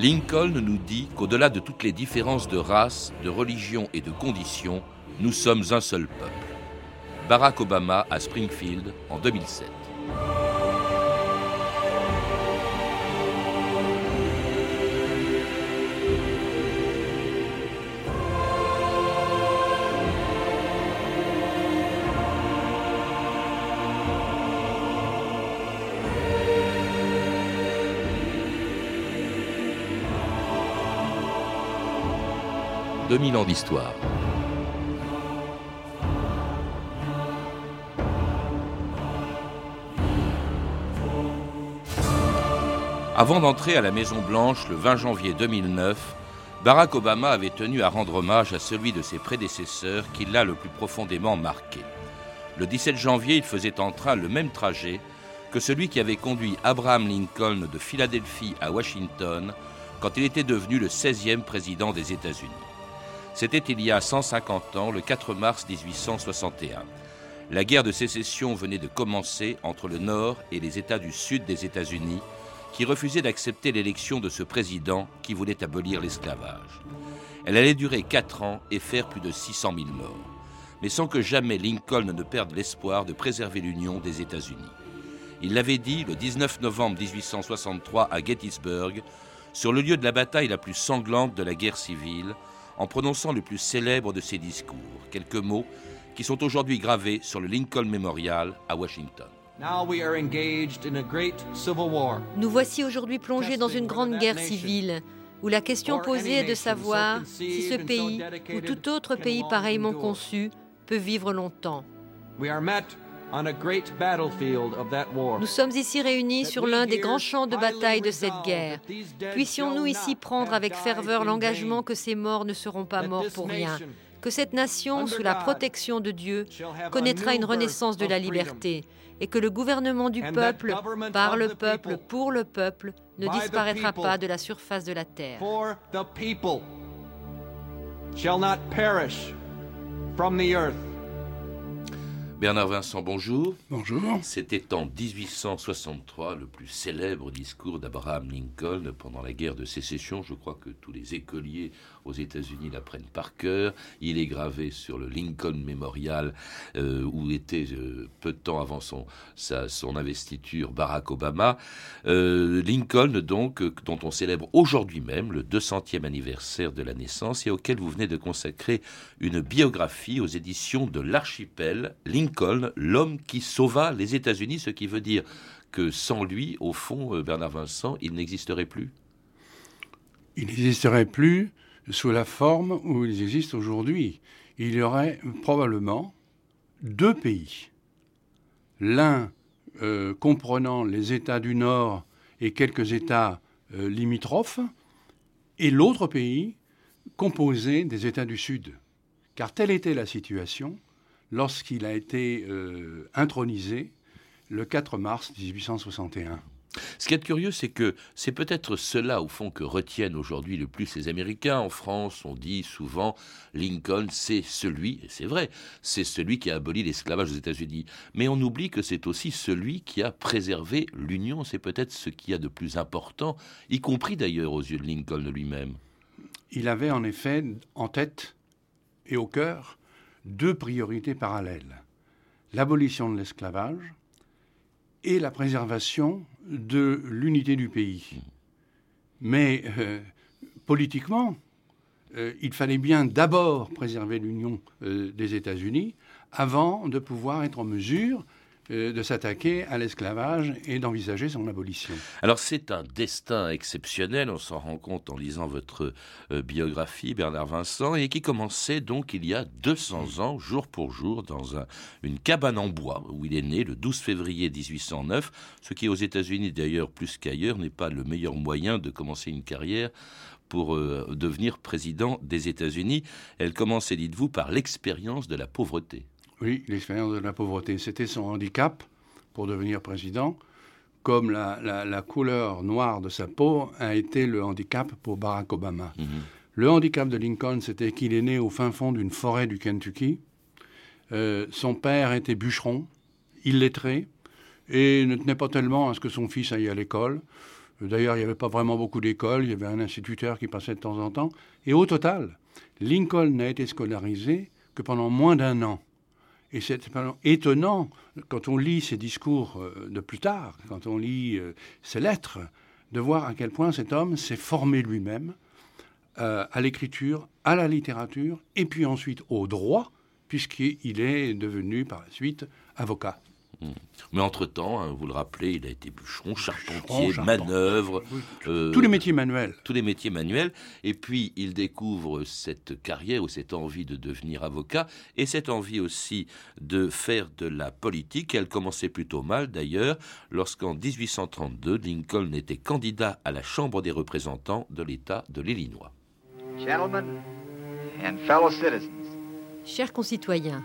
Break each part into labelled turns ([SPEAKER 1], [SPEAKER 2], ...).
[SPEAKER 1] Lincoln nous dit qu'au-delà de toutes les différences de race, de religion et de conditions, nous sommes un seul peuple. Barack Obama à Springfield en 2007. 2000 ans d'histoire. Avant d'entrer à la Maison Blanche le 20 janvier 2009, Barack Obama avait tenu à rendre hommage à celui de ses prédécesseurs qui l'a le plus profondément marqué. Le 17 janvier, il faisait en train le même trajet que celui qui avait conduit Abraham Lincoln de Philadelphie à Washington quand il était devenu le 16e président des États-Unis. C'était il y a 150 ans, le 4 mars 1861. La guerre de sécession venait de commencer entre le Nord et les États du Sud des États-Unis, qui refusaient d'accepter l'élection de ce président qui voulait abolir l'esclavage. Elle allait durer quatre ans et faire plus de 600 000 morts, mais sans que jamais Lincoln ne perde l'espoir de préserver l'union des États-Unis. Il l'avait dit le 19 novembre 1863 à Gettysburg, sur le lieu de la bataille la plus sanglante de la guerre civile, en prononçant le plus célèbre de ses discours, quelques mots qui sont aujourd'hui gravés sur le Lincoln Memorial à Washington.
[SPEAKER 2] Nous voici aujourd'hui plongés dans une grande guerre civile où la question posée est de savoir si ce pays ou tout autre pays pareillement conçu peut vivre longtemps. Nous sommes ici réunis sur l'un des grands champs de bataille de cette guerre. Puissions-nous ici prendre avec ferveur l'engagement que ces morts ne seront pas morts pour rien, que cette nation, sous la protection de Dieu, connaîtra une renaissance de la liberté, et que le gouvernement du peuple, par le peuple, pour le peuple, ne disparaîtra pas de la surface de la terre. Shall not perish
[SPEAKER 1] from the earth. Bernard Vincent, bonjour.
[SPEAKER 3] Bonjour.
[SPEAKER 1] C'était en 1863 le plus célèbre discours d'Abraham Lincoln pendant la guerre de sécession. Je crois que tous les écoliers aux États-Unis l'apprennent par cœur. Il est gravé sur le Lincoln Memorial euh, où était euh, peu de temps avant son, son investiture Barack Obama. Euh, Lincoln, donc, dont on célèbre aujourd'hui même le 200e anniversaire de la naissance et auquel vous venez de consacrer une biographie aux éditions de l'Archipel. Lincoln, l'homme qui sauva les États-Unis, ce qui veut dire que sans lui, au fond, Bernard Vincent, il n'existerait plus?
[SPEAKER 3] Il n'existerait plus sous la forme où ils existent aujourd'hui. Il y aurait probablement deux pays. L'un euh, comprenant les États du Nord et quelques États euh, limitrophes, et l'autre pays composé des États du Sud. Car telle était la situation lorsqu'il a été euh, intronisé le 4 mars 1861.
[SPEAKER 1] Ce qui est curieux, c'est que c'est peut-être cela, au fond, que retiennent aujourd'hui le plus les Américains. En France, on dit souvent Lincoln, c'est celui, et c'est vrai, c'est celui qui a aboli l'esclavage aux États-Unis. Mais on oublie que c'est aussi celui qui a préservé l'Union. C'est peut-être ce qu'il y a de plus important, y compris d'ailleurs aux yeux de Lincoln lui-même.
[SPEAKER 3] Il avait en effet en tête et au cœur deux priorités parallèles l'abolition de l'esclavage et la préservation de l'unité du pays. Mais euh, politiquement, euh, il fallait bien d'abord préserver l'union euh, des États-Unis avant de pouvoir être en mesure euh, de s'attaquer à l'esclavage et d'envisager son abolition.
[SPEAKER 1] Alors c'est un destin exceptionnel, on s'en rend compte en lisant votre euh, biographie, Bernard Vincent, et qui commençait donc il y a 200 ans, jour pour jour, dans une cabane en bois, où il est né le 12 février 1809, ce qui aux États-Unis d'ailleurs plus qu'ailleurs n'est pas le meilleur moyen de commencer une carrière pour euh, devenir président des États-Unis. Elle commençait, dites-vous, par l'expérience de la pauvreté.
[SPEAKER 3] Oui, l'expérience de la pauvreté. C'était son handicap pour devenir président, comme la, couleur noire de sa peau a été le handicap pour Barack Obama. Mhm. Le handicap de Lincoln, c'était qu'il est né au fin fond d'une forêt du Kentucky. Euh, son père était bûcheron, illettré, et ne tenait pas tellement à ce que son fils aille à l'école. D'ailleurs, il n'y avait pas vraiment beaucoup d'écoles, il y avait un instituteur qui passait de temps en temps. Et au total, Lincoln n'a été scolarisé que pendant moins d'un an. Et c'est étonnant, quand on lit ses discours euh, de plus tard, quand on lit euh, ses lettres, de voir à quel point cet homme s'est formé lui-même euh, à l'écriture, à la littérature, et puis ensuite au droit, puisqu'il est devenu par la suite avocat.
[SPEAKER 1] Hmm. Mais entre-temps, hein, vous le rappelez, il a été bûcheron, charpentier, manœuvre.
[SPEAKER 3] Euh, tous les métiers manuels.
[SPEAKER 1] Tous les métiers manuels. Et puis, il découvre cette carrière ou cette envie de devenir avocat et cette envie aussi de faire de la politique. Elle commençait plutôt mal, d'ailleurs, lorsqu'en 1832, Lincoln était candidat à la Chambre des représentants de l'État de l'Illinois.
[SPEAKER 2] Chers concitoyens,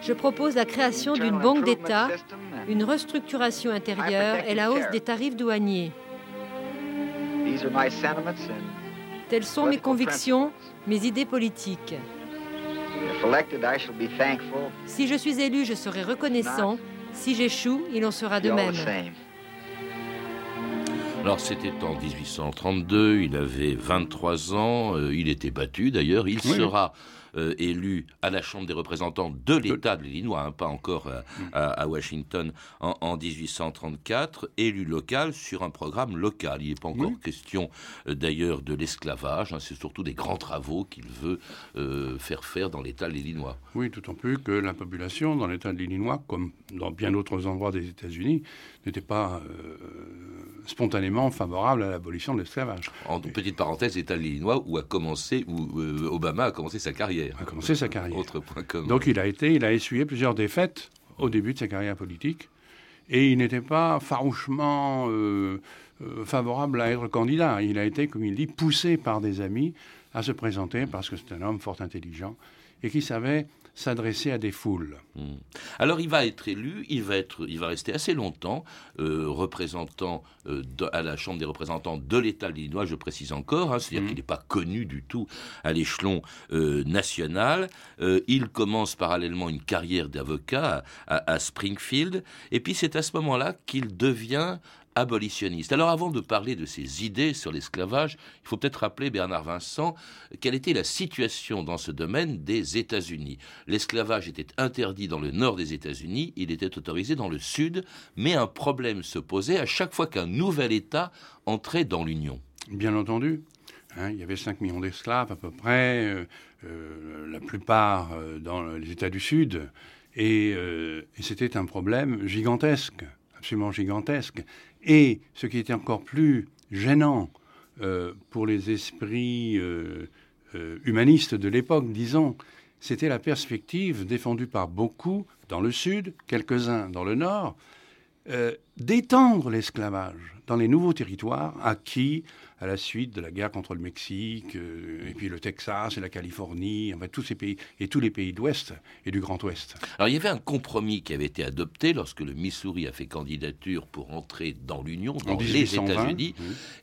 [SPEAKER 2] Je propose la création d'une banque d'État une restructuration intérieure et la hausse des tarifs douaniers. Telles sont mes convictions, mes idées politiques. Si je suis élu, je serai reconnaissant. Si j'échoue, il en sera de même.
[SPEAKER 1] Alors c'était en 1832, il avait 23 ans, euh, il était battu d'ailleurs, il sera euh, élu à la Chambre des représentants de l'État de l'Illinois, hein, pas encore euh, mm. à, Washington en, 1834, élu local sur un programme local. Il n'est pas encore question euh, d'ailleurs de l'esclavage, hein, c'est surtout des grands travaux qu'il veut faire faire dans l'État de l'Illinois.
[SPEAKER 3] Oui, d'autant plus que la population dans l'État de l'Illinois, comme dans bien d'autres endroits des États-Unis, n'était pas spontanément favorable à l'abolition de l'esclavage.
[SPEAKER 1] En petite parenthèse, l'État de l'Illinois où a commencé, où Obama a commencé sa carrière.
[SPEAKER 3] A commencé sa carrière.
[SPEAKER 1] Autre point commun.
[SPEAKER 3] Donc il a été, il a essuyé plusieurs défaites au début de sa carrière politique, et il n'était pas farouchement euh, euh, favorable à être candidat. Il a été, comme il dit, poussé par des amis à se présenter parce que c'est un homme fort intelligent et qui savait s'adresser à des foules. Hmm.
[SPEAKER 1] Alors il va être élu, il va, être, il va rester assez longtemps euh, représentant euh, à la Chambre des représentants de l'État de l'Illinois, je précise encore, hein, c'est-à-dire hmm. qu'il n'est pas connu du tout à l'échelon euh, national. il commence parallèlement une carrière d'avocat à, Springfield, et puis c'est à ce moment-là qu'il devient abolitionniste. Alors avant de parler de ses idées sur l'esclavage, il faut peut-être rappeler, Bernard Vincent, quelle était la situation dans ce domaine des États-Unis. L'esclavage était interdit dans le nord des États-Unis, il était autorisé dans le sud, mais un problème se posait à chaque fois qu'un nouvel État entrait dans l'Union.
[SPEAKER 3] Bien entendu. Hein, il y avait 5 millions d'esclaves à peu près, euh, euh, la plupart euh, dans les États du Sud, et c'était un problème gigantesque, absolument gigantesque. Et ce qui était encore plus gênant euh, pour les esprits euh, euh, humanistes de l'époque, disons, c'était la perspective défendue par beaucoup dans le sud, quelques-uns dans le nord, d'étendre l'esclavage dans les nouveaux territoires acquis à la suite de la guerre contre le Mexique, euh, et puis le Texas et la Californie, enfin tous ces pays, et tous les pays d'Ouest et du Grand Ouest.
[SPEAKER 1] Alors il y avait un compromis qui avait été adopté lorsque le Missouri a fait candidature pour entrer dans l'Union, dans les États-Unis,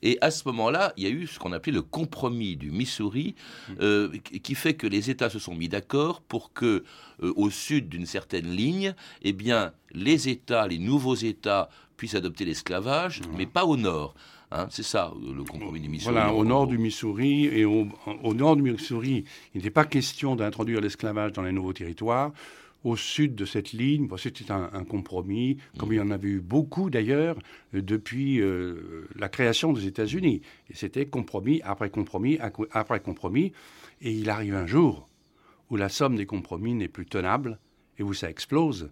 [SPEAKER 1] et à ce moment-là, il y a eu ce qu'on appelait le compromis du Missouri, euh, qui fait que les États se sont mis d'accord pour que, euh, au sud d'une certaine ligne, eh bien, les États, les nouveaux États puissent adopter l'esclavage, mais pas au nord. Hein, c'est ça le compromis du Missouri.
[SPEAKER 3] Voilà, au nord du Missouri et au, nord du Missouri, il n'était pas question d'introduire l'esclavage dans les nouveaux territoires. Au sud de cette ligne, c'était un, compromis, comme il y en avait eu beaucoup d'ailleurs depuis euh, la création des États-Unis. Et c'était compromis après compromis après compromis. Et il arrive un jour où la somme des compromis n'est plus tenable et où ça explose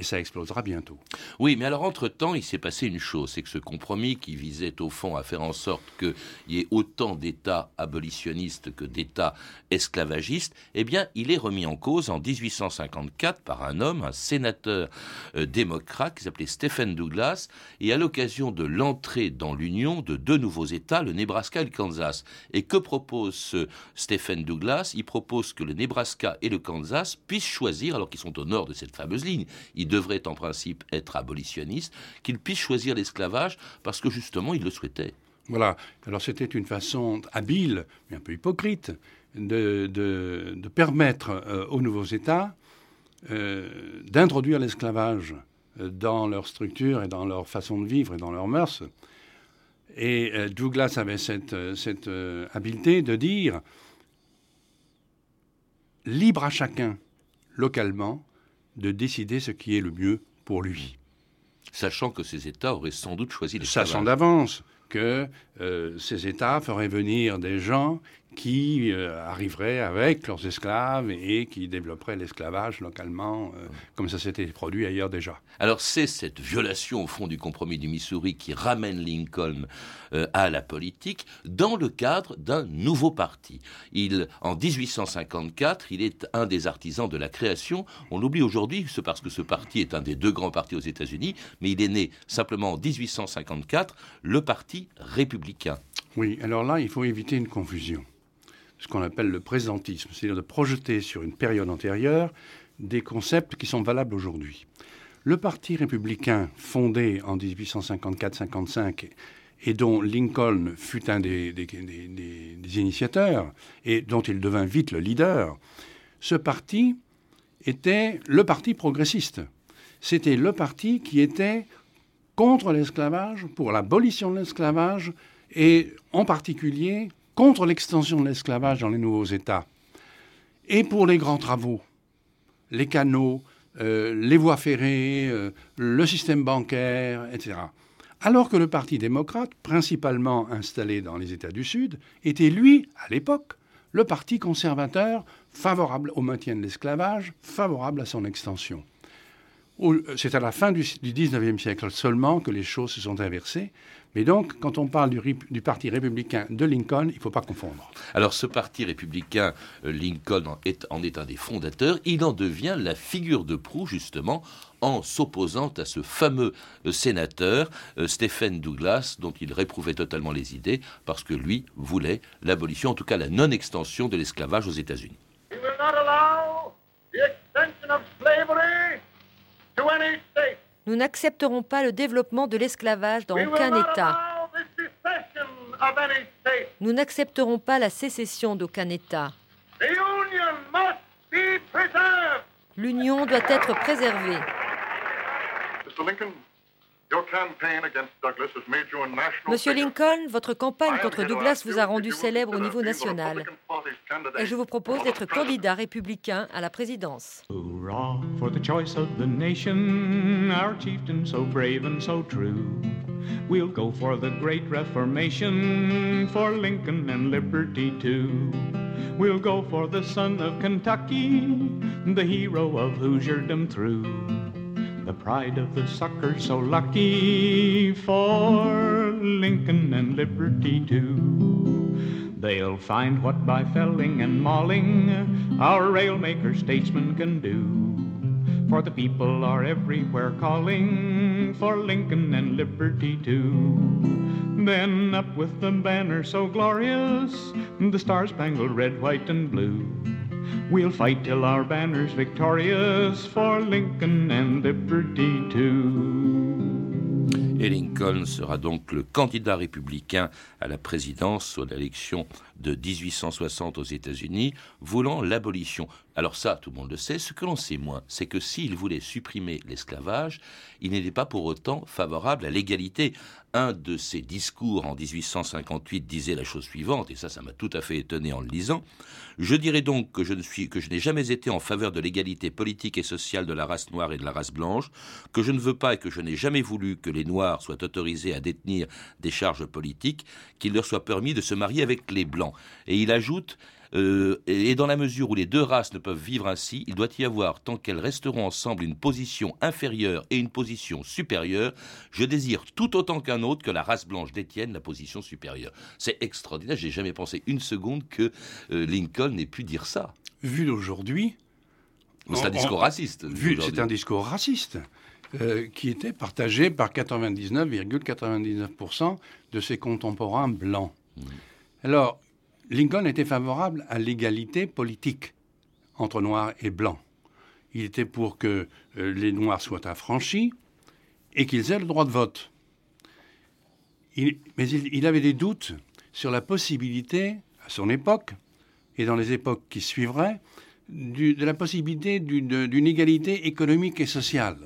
[SPEAKER 3] et ça explosera bientôt.
[SPEAKER 1] Oui, mais alors entre-temps, il s'est passé une chose, c'est que ce compromis qui visait au fond à faire en sorte qu'il y ait autant d'États abolitionnistes que d'États esclavagistes, eh bien, il est remis en cause en 1854 par un homme, un sénateur euh, démocrate qui s'appelait Stephen Douglas, et à l'occasion de l'entrée dans l'Union de deux nouveaux États, le Nebraska et le Kansas. Et que propose ce Stephen Douglas? Il propose que le Nebraska et le Kansas puissent choisir, alors qu'ils sont au nord de cette fameuse ligne, devrait en principe être abolitionniste, qu'il puisse choisir l'esclavage parce que justement il le souhaitait.
[SPEAKER 3] Voilà. Alors c'était une façon habile, mais un peu hypocrite, de, de, permettre euh, aux nouveaux États euh, d'introduire l'esclavage euh, dans leur structure et dans leur façon de vivre et dans leurs mœurs. Et Douglas avait cette, cette habileté de dire libre à chacun, localement, de décider ce qui est le mieux pour lui.
[SPEAKER 1] Sachant que ces États auraient sans doute choisi les
[SPEAKER 3] Sachant d'avance que euh, ces États feraient venir des gens qui euh, arriveraient avec leurs esclaves et qui développeraient l'esclavage localement, euh, comme ça s'était produit ailleurs déjà.
[SPEAKER 1] Alors c'est cette violation au fond du compromis du Missouri qui ramène Lincoln euh, à la politique dans le cadre d'un nouveau parti. Il, en 1854, il est un des artisans de la création. On l'oublie aujourd'hui, c'est parce que ce parti est un des deux grands partis aux États-Unis, mais il est né simplement en 1854, le Parti républicain.
[SPEAKER 3] Oui, alors là, il faut éviter une confusion ce qu'on appelle le présentisme, c'est-à-dire de projeter sur une période antérieure des concepts qui sont valables aujourd'hui. Le Parti républicain, fondé en 1854-55 et dont Lincoln fut un des, initiateurs et dont il devint vite le leader, ce parti était le parti progressiste. C'était le parti qui était contre l'esclavage, pour l'abolition de l'esclavage et en particulier contre l'extension de l'esclavage dans les nouveaux États, et pour les grands travaux, les canaux, euh, les voies ferrées, euh, le système bancaire, etc. Alors que le Parti démocrate, principalement installé dans les États du Sud, était, lui, à l'époque, le parti conservateur favorable au maintien de l'esclavage, favorable à son extension. C'est à la fin du, 19e siècle seulement que les choses se sont inversées mais donc, quand on parle du, Parti républicain de Lincoln, il ne faut pas confondre.
[SPEAKER 1] Alors, ce Parti républicain, euh, Lincoln en est, un des fondateurs. Il en devient la figure de proue, justement, en s'opposant à ce fameux euh, sénateur, euh, Stephen Douglas, dont il réprouvait totalement les idées, parce que lui voulait l'abolition, en tout cas la non-extension de l'esclavage aux États-Unis.
[SPEAKER 2] Nous n'accepterons pas le développement de l'esclavage dans aucun État. Nous n'accepterons pas la sécession d'aucun État. L'union doit être préservée. Monsieur Lincoln, votre campagne contre Douglas vous a rendu célèbre au niveau national. Et je vous propose d'être candidat républicain à la présidence. for the choice of the nation, our chieftain so brave and so true. We'll go for the great Reformation, for Lincoln and liberty too. We'll go for the son of Kentucky, the hero of Hoosierdom through. The pride of the sucker so lucky for Lincoln and liberty too. They'll find what by felling and mauling our railmaker statesmen can do. For the people are everywhere calling for Lincoln and liberty too. Then up with the banner so glorious, the star spangled red, white, and blue. We'll fight till our banner's victorious for Lincoln and liberty too.
[SPEAKER 1] Et Lincoln sera donc le candidat républicain à la présidence à l'élection de 1860 aux États-Unis, voulant l'abolition. Alors ça, tout le monde le sait. Ce que l'on sait moins, c'est que s'il voulait supprimer l'esclavage, il n'était pas pour autant favorable à l'égalité. Un de ses discours en 1858 disait la chose suivante, et ça, ça m'a tout à fait étonné en le lisant. Je dirais donc que je n'ai jamais été en faveur de l'égalité politique et sociale de la race noire et de la race blanche, que je ne veux pas et que je n'ai jamais voulu que les noirs soient autorisés à détenir des charges politiques, qu'il leur soit permis de se marier avec les blancs. Et il ajoute euh, et dans la mesure où les deux races ne peuvent vivre ainsi, il doit y avoir, tant qu'elles resteront ensemble, une position inférieure et une position supérieure. Je désire tout autant qu'un autre que la race blanche détienne la position supérieure. C'est extraordinaire. J'ai jamais pensé une seconde que euh, Lincoln n'ait pu dire ça.
[SPEAKER 3] Vu d'aujourd'hui,
[SPEAKER 1] c'est un discours raciste.
[SPEAKER 3] c'est un discours raciste. Euh, qui était partagé par 99,99% de ses contemporains blancs. Mmh. Alors, Lincoln était favorable à l'égalité politique entre noirs et blancs. Il était pour que euh, les noirs soient affranchis et qu'ils aient le droit de vote. mais il, avait des doutes sur la possibilité, à son époque, et dans les époques qui suivraient, de la possibilité d'une égalité économique et sociale.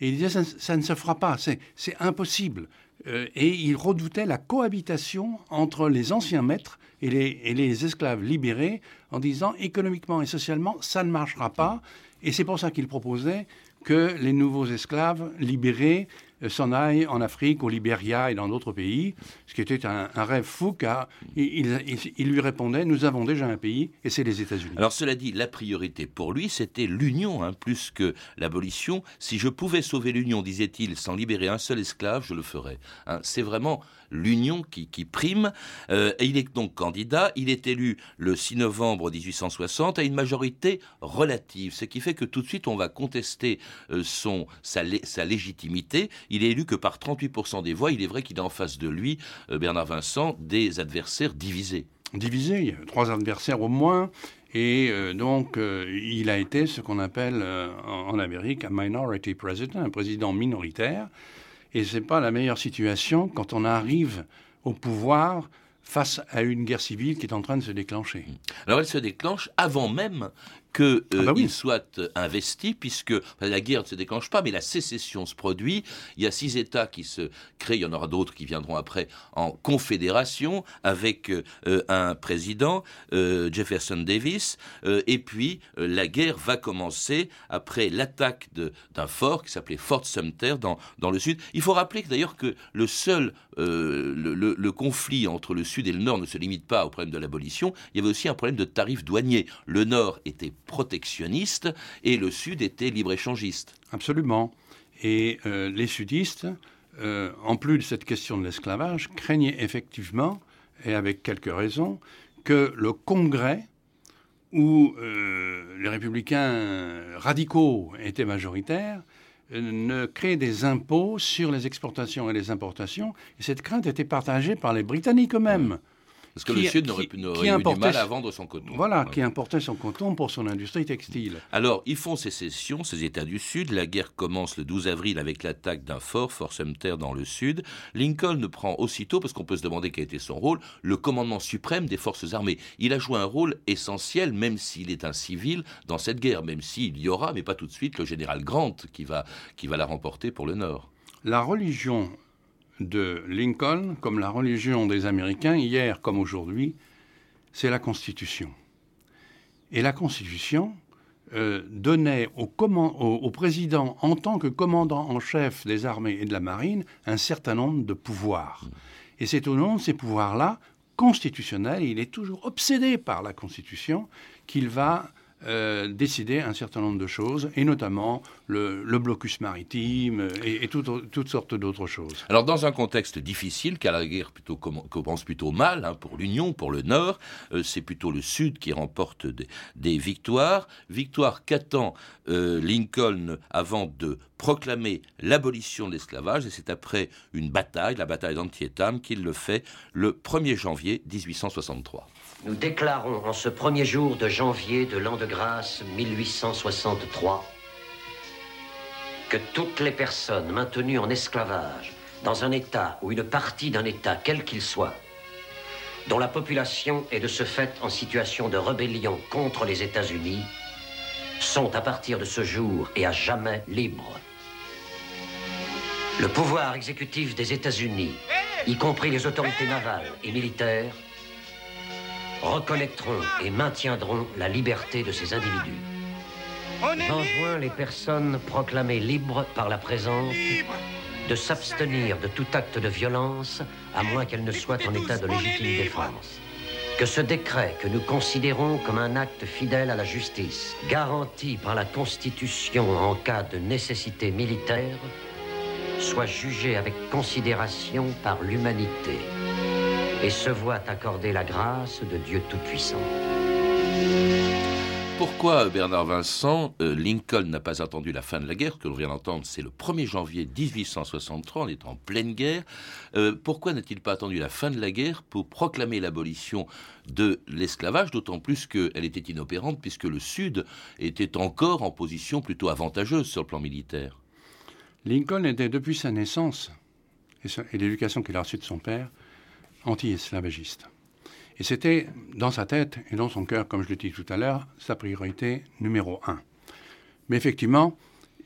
[SPEAKER 3] Et il disait, ça, ça ne se fera pas, c'est impossible. Euh, et il redoutait la cohabitation entre les anciens maîtres et les, esclaves libérés en disant économiquement et socialement, ça ne marchera pas. Et c'est pour ça qu'il proposait que les nouveaux esclaves libérés s'en aillent en Afrique, au Libéria et dans d'autres pays, ce qui était un, rêve fou car il, lui répondait nous avons déjà un pays et c'est les États-Unis.
[SPEAKER 1] Alors cela dit, la priorité pour lui c'était l'union hein, plus que l'abolition. Si je pouvais sauver l'union, disait-il, sans libérer un seul esclave, je le ferais. Hein. c'est vraiment l'union qui, prime. Euh, il est donc candidat. Il est élu le 6 novembre 1860 à une majorité relative, ce qui fait que tout de suite on va contester euh, son, sa, légitimité. Il est élu que par 38% des voix. Il est vrai qu'il a en face de lui, euh, Bernard Vincent, des adversaires divisés.
[SPEAKER 3] Divisés, il y a trois adversaires au moins. Et donc, il a été ce qu'on appelle en Amérique un minority president, un président minoritaire. Et ce n'est pas la meilleure situation quand on arrive au pouvoir face à une guerre civile qui est en train de se déclencher.
[SPEAKER 1] Alors elle se déclenche avant même qu'il ah bah euh, soit investi, puisque la guerre ne se déclenche pas, mais la sécession se produit. Il y a six États qui se créent, il y en aura d'autres qui viendront après, en confédération, avec euh, un président, euh, Jefferson Davis, et puis la guerre va commencer après l'attaque d'un fort qui s'appelait Fort Sumter dans, dans le sud. Il faut rappeler d'ailleurs que le seul, le, le conflit entre le sud et le nord ne se limite pas au problème de l'abolition, il y avait aussi un problème de tarifs douaniers. Le nord était protectionniste et le Sud était libre-échangiste.
[SPEAKER 3] Absolument. Et euh, les sudistes, euh, en plus de cette question de l'esclavage, craignaient effectivement, et avec quelques raisons, que le Congrès, où euh, les républicains radicaux étaient majoritaires, ne crée des impôts sur les exportations et les importations. Et cette crainte était partagée par les Britanniques eux-mêmes.
[SPEAKER 1] Parce que le Sud n'aurait eu du mal à vendre son coton.
[SPEAKER 3] Voilà, qui importait son coton pour son industrie textile.
[SPEAKER 1] Alors, ils font sécession, ces États du Sud. La guerre commence le 12 avril avec l'attaque d'un fort, Fort Sumter, dans le Sud. Lincoln prend aussitôt, parce qu'on peut se demander quel était son rôle, le commandement suprême des forces armées. Il a joué un rôle essentiel, même s'il est un civil, dans cette guerre, même s'il y aura, mais pas tout de suite, le général Grant qui va, qui va la remporter pour le Nord.
[SPEAKER 3] La religion de Lincoln, comme la religion des Américains, hier comme aujourd'hui, c'est la Constitution. Et la Constitution euh, donnait au, président, en tant que commandant en chef des armées et de la marine, un certain nombre de pouvoirs. Et c'est au nom de ces pouvoirs-là, constitutionnels, il est toujours obsédé par la Constitution, qu'il va euh, décider un certain nombre de choses, et notamment le, blocus maritime et, toutes sortes d'autres choses.
[SPEAKER 1] Alors dans un contexte difficile, car la guerre plutôt commence plutôt mal hein, pour l'Union, pour le Nord, euh, c'est plutôt le Sud qui remporte des, victoires. Victoire qu'attend euh, Lincoln avant de proclamer l'abolition de l'esclavage, et c'est après une bataille, la bataille d'Antietam, qu'il le fait le 1er janvier 1863.
[SPEAKER 4] Nous déclarons en ce premier jour de janvier de l'an de grâce 1863 que toutes les personnes maintenues en esclavage dans un État ou une partie d'un État, quel qu'il soit, dont la population est de ce fait en situation de rébellion contre les États-Unis, sont à partir de ce jour et à jamais libres. Le pouvoir exécutif des États-Unis, y compris les autorités navales et militaires, reconnaîtront et maintiendront la liberté de ces individus. J'enjoins les personnes proclamées libres par la présence de s'abstenir de tout acte de violence, à moins qu'elles ne soient en état de légitime défense. que ce décret que nous considérons comme un acte fidèle à la justice, garanti par la Constitution en cas de nécessité militaire, soit jugé avec considération par l'humanité et se voit accorder la grâce de Dieu Tout-Puissant.
[SPEAKER 1] Pourquoi, Bernard Vincent, euh, Lincoln n'a pas attendu la fin de la guerre, que l'on vient d'entendre, c'est le 1er janvier 1863, on est en pleine guerre. Euh, pourquoi n'a-t-il pas attendu la fin de la guerre pour proclamer l'abolition de l'esclavage, d'autant plus qu'elle était inopérante, puisque le Sud était encore en position plutôt avantageuse sur le plan militaire?
[SPEAKER 3] Lincoln était depuis sa naissance et l'éducation qu'il a reçue de son père anti-esclavagiste. Et c'était dans sa tête et dans son cœur, comme je l'ai dit tout à l'heure, sa priorité numéro un. Mais effectivement,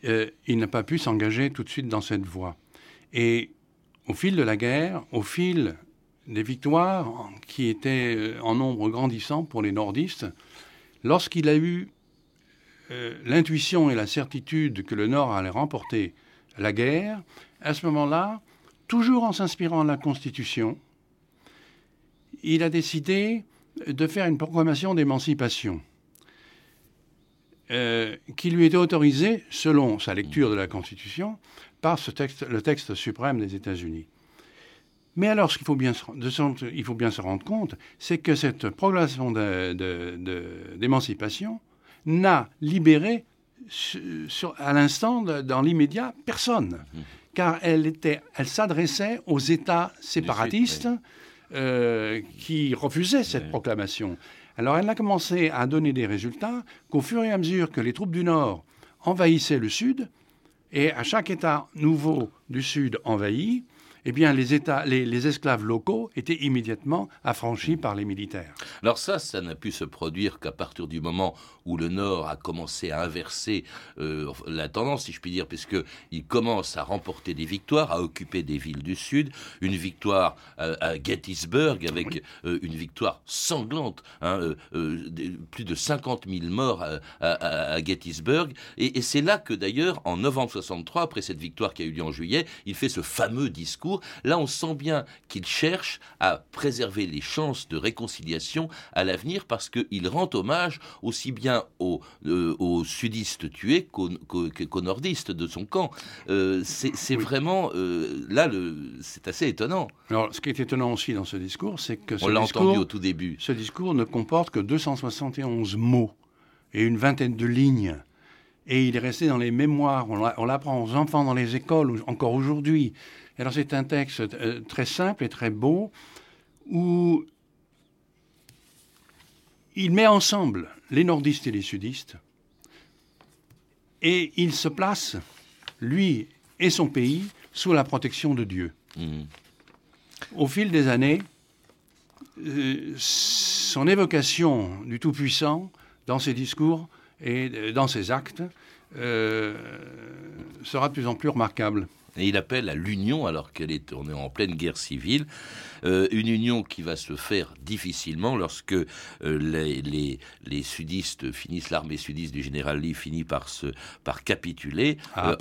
[SPEAKER 3] euh, il n'a pas pu s'engager tout de suite dans cette voie. Et au fil de la guerre, au fil des victoires qui étaient euh, en nombre grandissant pour les nordistes, lorsqu'il a eu euh, l'intuition et la certitude que le Nord allait remporter la guerre, à ce moment-là, toujours en s'inspirant de la Constitution, il a décidé de faire une proclamation d'émancipation euh, qui lui était autorisée, selon sa lecture de la Constitution, par ce texte, le texte suprême des États-Unis. Mais alors, ce qu'il faut bien, il faut bien se rendre compte, c'est que cette proclamation d'émancipation n'a libéré à l'instant, dans l'immédiat, personne. Mmh. Car elle, était, elle s'adressait aux États séparatistes euh, qui refusaient cette proclamation. Alors elle n'a commencé à donner des résultats qu'au fur et à mesure que les troupes du Nord envahissaient le Sud, et à chaque État nouveau du Sud envahi, eh bien, les, États, les, esclaves locaux étaient immédiatement affranchis par les militaires.
[SPEAKER 1] Alors ça, ça n'a pu se produire qu'à partir du moment où le Nord a commencé à inverser euh, la tendance, si je puis dire, puisqu'il commence à remporter des victoires, à occuper des villes du Sud, une victoire euh, à Gettysburg avec euh, une victoire sanglante, hein, plus de 50 000 morts à, Gettysburg, et, et c'est là que d'ailleurs, en novembre 63, après cette victoire qui a eu lieu en juillet, il fait ce fameux discours Là, on sent bien qu'il cherche à préserver les chances de réconciliation à l'avenir parce qu'il rend hommage aussi bien aux, euh, sudistes tués qu'aux nordistes de son camp. Euh, c'est vraiment euh, là, c'est assez étonnant.
[SPEAKER 3] Alors, ce qui est étonnant aussi dans ce discours, c'est que ce
[SPEAKER 1] on l'a entendu au tout début.
[SPEAKER 3] Ce discours ne comporte que 271 mots et une vingtaine de lignes et il est resté dans les mémoires. On l'apprend aux enfants dans les écoles encore aujourd'hui. Alors c'est un texte euh, très simple et très beau où il met ensemble les nordistes et les sudistes et il se place, lui et son pays, sous la protection de Dieu. Mmh. Au fil des années, euh, son évocation du Tout-Puissant dans ses discours et euh, dans ses actes sera de plus en plus remarquable.
[SPEAKER 1] Et il appelle à l'union, alors qu'elle est, on est en pleine guerre civile, euh, une union qui va se faire difficilement lorsque euh, les, les, sudistes finissent, l'armée sudiste du général Lee finit par, se, par capituler
[SPEAKER 3] euh,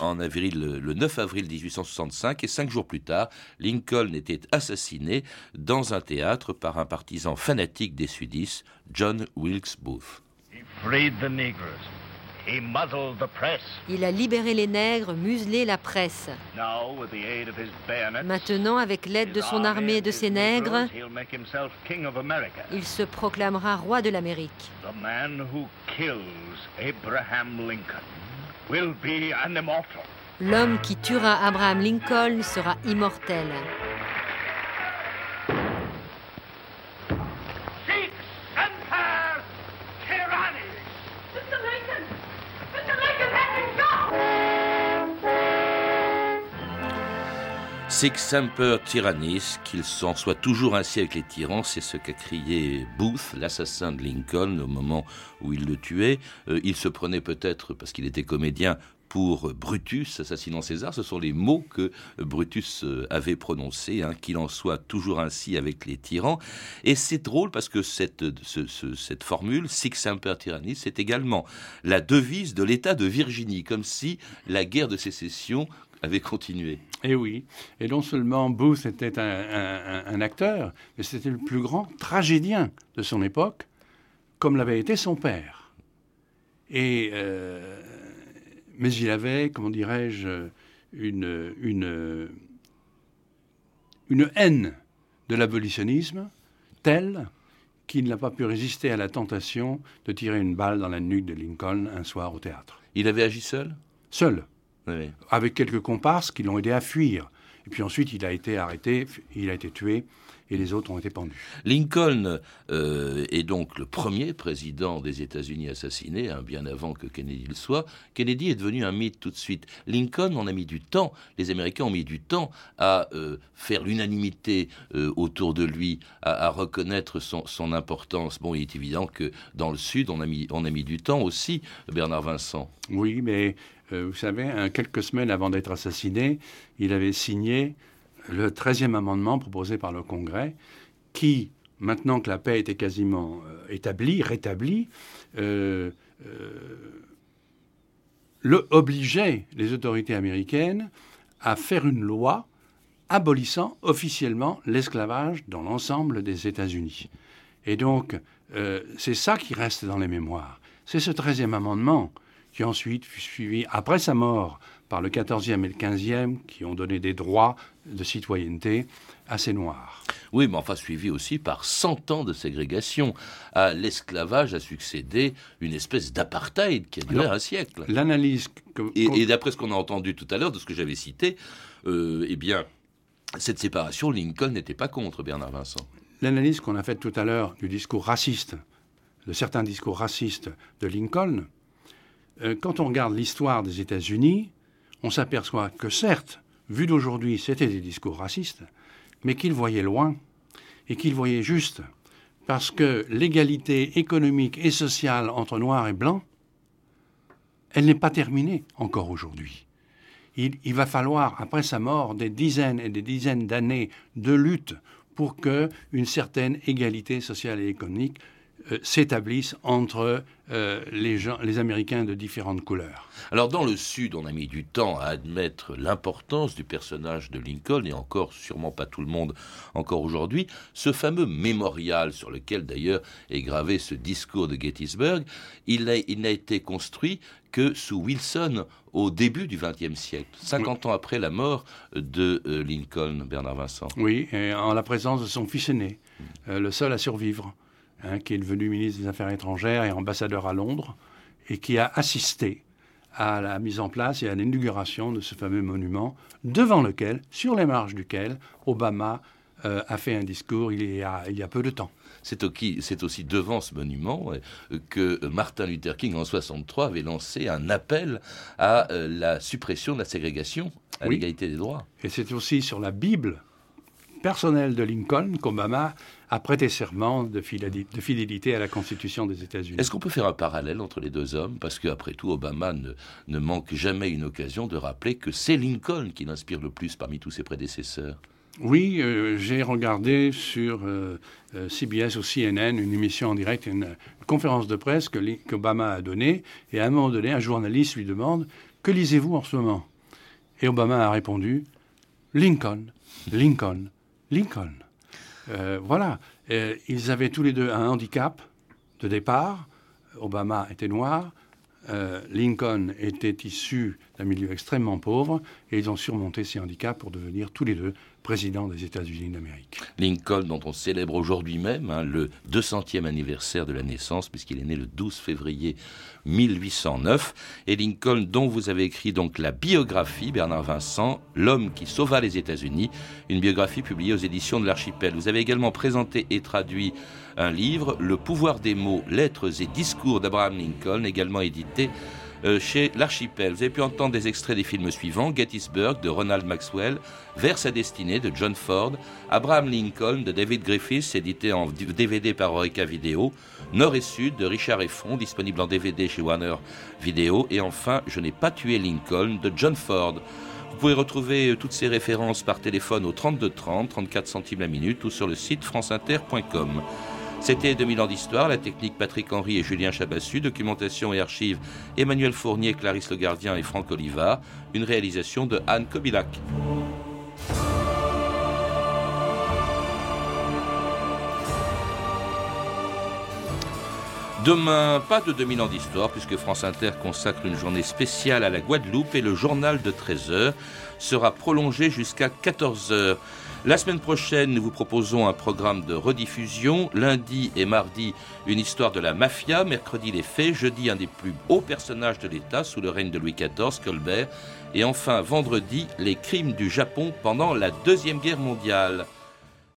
[SPEAKER 1] en, avril, le 9 avril 1865, et cinq jours plus tard, Lincoln était assassiné dans un théâtre par un partisan fanatique des sudistes, John Wilkes Booth.
[SPEAKER 2] Il a libéré les nègres, muselé la presse. Maintenant, avec l'aide de son armée et de ses nègres, il se proclamera roi de l'Amérique. L'homme qui tuera Abraham Lincoln sera immortel.
[SPEAKER 1] Sic semper tyrannis, qu'il s'en soit toujours ainsi avec les tyrans, c'est ce qu'a crié Booth, l'assassin de Lincoln, au moment où il le tuait. Euh, il se prenait peut-être, parce qu'il était comédien, pour Brutus assassinant César. Ce sont les mots que Brutus euh, avait prononcés, hein, qu'il en soit toujours ainsi avec les tyrans. Et c'est drôle parce que cette, formule, Sic Semper Tyrannis, c'est également la devise de l'État de Virginie, comme si la guerre de sécession avait continué.
[SPEAKER 3] Et eh oui. Et non seulement Booth était un, acteur, mais c'était le plus grand tragédien de son époque, comme l'avait été son père. Et, euh, mais il avait, comment dirais-je, une, une, une haine de l'abolitionnisme telle qu'il n'a pas pu résister à la tentation de tirer une balle dans la nuque de Lincoln un soir au théâtre.
[SPEAKER 1] Il avait agi seul?
[SPEAKER 3] Seul avec quelques comparses qui l'ont aidé à fuir. Et puis ensuite, il a été arrêté, il a été tué, et les autres ont été pendus.
[SPEAKER 1] Lincoln euh, est donc le premier président des États-Unis assassiné, hein, bien avant que Kennedy le soit. Kennedy est devenu un mythe tout de suite. Lincoln, on a mis du temps, les Américains ont mis du temps à euh, faire l'unanimité euh, autour de lui, à, reconnaître son, son, importance. Bon, il est évident que dans le Sud, on a mis, on a mis du temps aussi, Bernard Vincent.
[SPEAKER 3] Oui, mais vous savez, quelques semaines avant d'être assassiné, il avait signé le 13e amendement proposé par le Congrès qui, maintenant que la paix était quasiment euh, établie, rétablie, euh, le obligeait les autorités américaines à faire une loi abolissant officiellement l'esclavage dans l'ensemble des États-Unis. Et donc, c'est ça qui reste dans les mémoires. C'est ce 13e amendement qui ensuite fut suivi, après sa mort, par le 14e et le 15e, qui ont donné des droits de citoyenneté à ces Noirs.
[SPEAKER 1] Oui, mais enfin suivi aussi par 100 ans de ségrégation. À l'esclavage a succédé une espèce d'apartheid qui a duré un siècle.
[SPEAKER 3] L'analyse...
[SPEAKER 1] Et, d'après ce qu'on a entendu tout à l'heure, de ce que j'avais cité, euh, eh bien, cette séparation, Lincoln n'était pas contre, Bernard Vincent.
[SPEAKER 3] L'analyse qu'on a faite tout à l'heure du discours raciste, de certains discours racistes de Lincoln, euh, quand on regarde l'histoire des États-Unis, on s'aperçoit que certes, vu d'aujourd'hui, c'était des discours racistes, mais qu'ils voyaient loin et qu'ils voyaient juste, parce que l'égalité économique et sociale entre noirs et blancs, elle n'est pas terminée encore aujourd'hui. Il, il, va falloir, après sa mort, des dizaines et des dizaines d'années de lutte pour que une certaine égalité sociale et économique euh, s'établissent entre euh, les, gens, les Américains de différentes couleurs.
[SPEAKER 1] Alors dans le Sud, on a mis du temps à admettre l'importance du personnage de Lincoln, et encore sûrement pas tout le monde encore aujourd'hui. Ce fameux mémorial sur lequel d'ailleurs est gravé ce discours de Gettysburg, il n'a été construit que sous Wilson au début du XXe siècle, 50 ans après la mort de euh, Lincoln, Bernard Vincent.
[SPEAKER 3] Oui, et en la présence de son fils aîné, le seul à survivre. Hein, qui est devenu ministre des Affaires étrangères et ambassadeur à Londres, et qui a assisté à la mise en place et à l'inauguration de ce fameux monument, devant lequel, sur les marges duquel, Obama euh, a fait un discours il y a, il y a peu de temps.
[SPEAKER 1] C'est aussi, devant ce monument que Martin Luther King, en 63, avait lancé un appel à euh, la suppression de la ségrégation, à l'égalité des droits.
[SPEAKER 3] Et c'est aussi sur la Bible personnel de Lincoln qu'Obama a prêté serment de fidélité à la Constitution des États-Unis.
[SPEAKER 1] Est-ce qu'on peut faire un parallèle entre les deux hommes? Parce qu'après tout, Obama ne, manque jamais une occasion de rappeler que c'est Lincoln qui l'inspire le plus parmi tous ses prédécesseurs.
[SPEAKER 3] Oui, euh, j'ai regardé sur euh, euh, CBS ou CNN une émission en direct, une, conférence de presse que qu'Obama a donnée, et à un moment donné, un journaliste lui demande Que lisez-vous en ce moment? Et Obama a répondu Lincoln, Lincoln, Lincoln. Euh, voilà, euh, ils avaient tous les deux un handicap de départ. Obama était noir, euh, Lincoln était issu d'un milieu extrêmement pauvre et ils ont surmonté ces handicaps pour devenir tous les deux président des États-Unis d'Amérique.
[SPEAKER 1] Lincoln, dont on célèbre aujourd'hui même hein, le 200e anniversaire de la naissance, puisqu'il est né le 12 février 1809, et Lincoln, dont vous avez écrit donc la biographie, Bernard Vincent, L'homme qui sauva les États-Unis, une biographie publiée aux éditions de l'Archipel. Vous avez également présenté et traduit un livre, Le pouvoir des mots, lettres et discours d'Abraham Lincoln, également édité euh, chez l'Archipel. Vous avez pu entendre des extraits des films suivants Gettysburg de Ronald Maxwell, Vers sa destinée de John Ford, Abraham Lincoln de David Griffiths, édité en DVD par Orica Video, Nord et Sud de Richard Effron, disponible en DVD chez Warner Video, et enfin Je n'ai pas tué Lincoln de John Ford. Vous pouvez retrouver euh, toutes ces références par téléphone au 32 30, 34 centimes la minute ou sur le site franceinter.com. C'était 2000 ans d'histoire, la technique Patrick Henry et Julien Chabassu, documentation et archives Emmanuel Fournier, Clarisse Le Gardien et Franck Oliva, une réalisation de Anne Kobilac. Demain, pas de 2000 ans d'histoire, puisque France Inter consacre une journée spéciale à la Guadeloupe et le journal de 13h sera prolongé jusqu'à 14h. La semaine prochaine, nous vous proposons un programme de rediffusion. Lundi et mardi, une histoire de la mafia. Mercredi, les faits. Jeudi, un des plus hauts personnages de l'État sous le règne de Louis XIV, Colbert. Et enfin, vendredi, les crimes du Japon pendant la Deuxième Guerre mondiale.